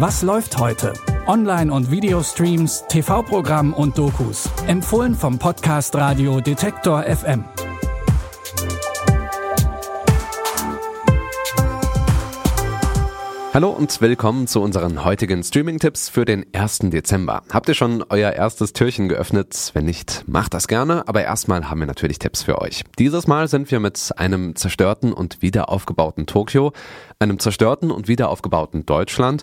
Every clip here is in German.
Was läuft heute? Online- und Videostreams, TV-Programm und Dokus. Empfohlen vom Podcast Radio Detektor FM. Hallo und willkommen zu unseren heutigen Streaming-Tipps für den 1. Dezember. Habt ihr schon euer erstes Türchen geöffnet? Wenn nicht, macht das gerne, aber erstmal haben wir natürlich Tipps für euch. Dieses Mal sind wir mit einem zerstörten und wiederaufgebauten Tokio, einem zerstörten und wiederaufgebauten Deutschland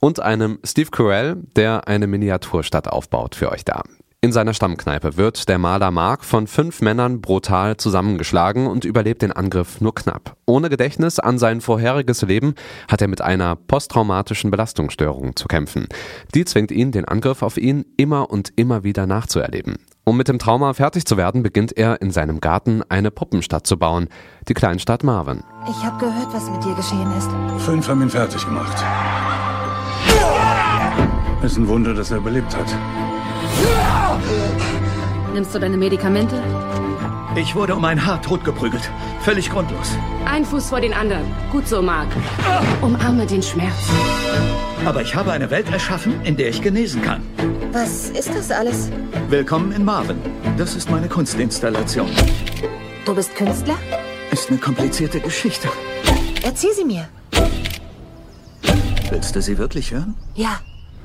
und einem Steve Carell, der eine Miniaturstadt aufbaut, für euch da. In seiner Stammkneipe wird der Maler Mark von fünf Männern brutal zusammengeschlagen und überlebt den Angriff nur knapp. Ohne Gedächtnis an sein vorheriges Leben hat er mit einer posttraumatischen Belastungsstörung zu kämpfen. Die zwingt ihn, den Angriff auf ihn immer und immer wieder nachzuerleben. Um mit dem Trauma fertig zu werden, beginnt er in seinem Garten eine Puppenstadt zu bauen, die Kleinstadt Marvin. Ich habe gehört, was mit dir geschehen ist. Fünf haben ihn fertig gemacht. Ist ein Wunder, dass er überlebt hat. Nimmst du deine Medikamente? Ich wurde um ein Haar totgeprügelt. Völlig grundlos. Ein Fuß vor den anderen. Gut so, Mark. Umarme den Schmerz. Aber ich habe eine Welt erschaffen, in der ich genesen kann. Was ist das alles? Willkommen in Marvin. Das ist meine Kunstinstallation. Du bist Künstler? Ist eine komplizierte Geschichte. Erzähl sie mir. Willst du sie wirklich hören? Ja.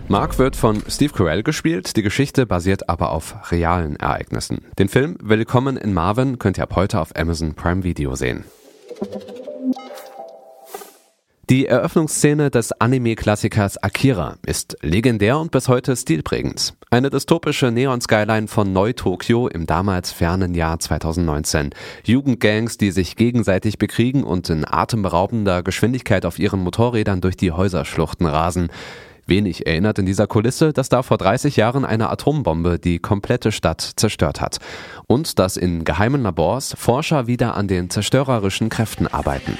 Mark wird von Steve Carell gespielt, die Geschichte basiert aber auf realen Ereignissen. Den Film Willkommen in Marvin könnt ihr ab heute auf Amazon Prime Video sehen. Die Eröffnungsszene des Anime-Klassikers Akira ist legendär und bis heute stilprägend. Eine dystopische Neon-Skyline von Neu-Tokio im damals fernen Jahr 2019. Jugendgangs, die sich gegenseitig bekriegen und in atemberaubender Geschwindigkeit auf ihren Motorrädern durch die Häuserschluchten rasen. Wenig erinnert in dieser Kulisse, dass da vor 30 Jahren eine Atombombe die komplette Stadt zerstört hat. Und dass in geheimen Labors Forscher wieder an den zerstörerischen Kräften arbeiten.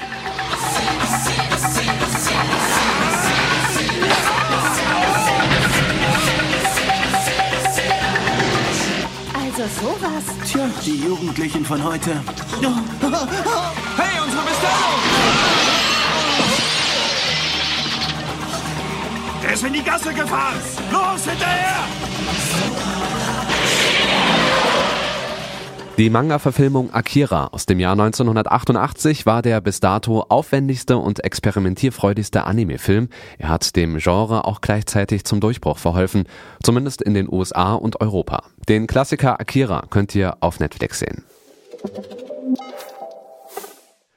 Also sowas. Tja, die Jugendlichen von heute. Hey, unsere Bestellung! Ist in die Gasse gefahren! Los, hinterher! Die Manga-Verfilmung Akira aus dem Jahr 1988 war der bis dato aufwendigste und experimentierfreudigste Anime-Film. Er hat dem Genre auch gleichzeitig zum Durchbruch verholfen, zumindest in den USA und Europa. Den Klassiker Akira könnt ihr auf Netflix sehen.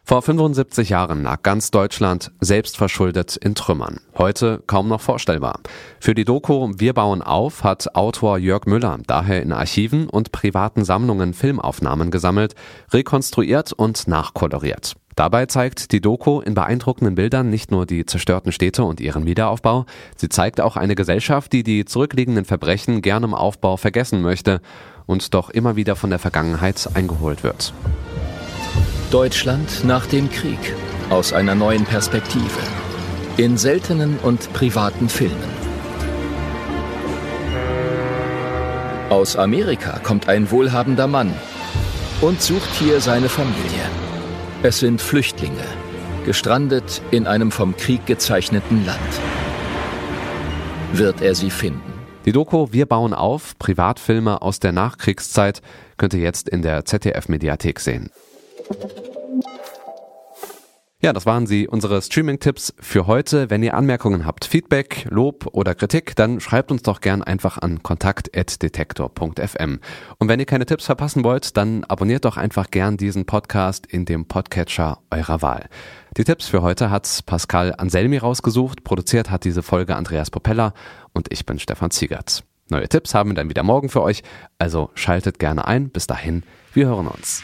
Vor 75 Jahren lag ganz Deutschland selbstverschuldet in Trümmern. Heute kaum noch vorstellbar. Für die Doku Wir bauen auf hat Autor Jörg Müller daher in Archiven und privaten Sammlungen Filmaufnahmen gesammelt, rekonstruiert und nachkoloriert. Dabei zeigt die Doku in beeindruckenden Bildern nicht nur die zerstörten Städte und ihren Wiederaufbau, sie zeigt auch eine Gesellschaft, die die zurückliegenden Verbrechen gern im Aufbau vergessen möchte und doch immer wieder von der Vergangenheit eingeholt wird. Deutschland nach dem Krieg aus einer neuen Perspektive. In seltenen und privaten Filmen. Aus Amerika kommt ein wohlhabender Mann und sucht hier seine Familie. Es sind Flüchtlinge, gestrandet in einem vom Krieg gezeichneten Land. Wird er sie finden? Die Doku Wir bauen auf, Privatfilme aus der Nachkriegszeit, könnt ihr jetzt in der ZDF-Mediathek sehen. Ja, das waren sie, unsere Streaming-Tipps für heute. Wenn ihr Anmerkungen habt, Feedback, Lob oder Kritik, dann schreibt uns doch gern einfach an kontakt.detektor.fm. Und wenn ihr keine Tipps verpassen wollt, dann abonniert doch einfach gern diesen Podcast in dem Podcatcher eurer Wahl. Die Tipps für heute hat Pascal Anselmi rausgesucht, produziert hat diese Folge Andreas Popella und ich bin Stefan Ziegert. Neue Tipps haben wir dann wieder morgen für euch, also schaltet gerne ein. Bis dahin, wir hören uns.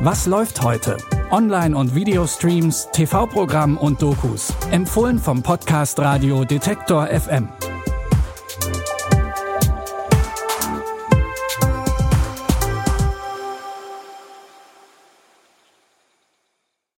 Was läuft heute? Online- und Videostreams, TV-Programm und Dokus. Empfohlen vom Podcast Radio Detektor FM.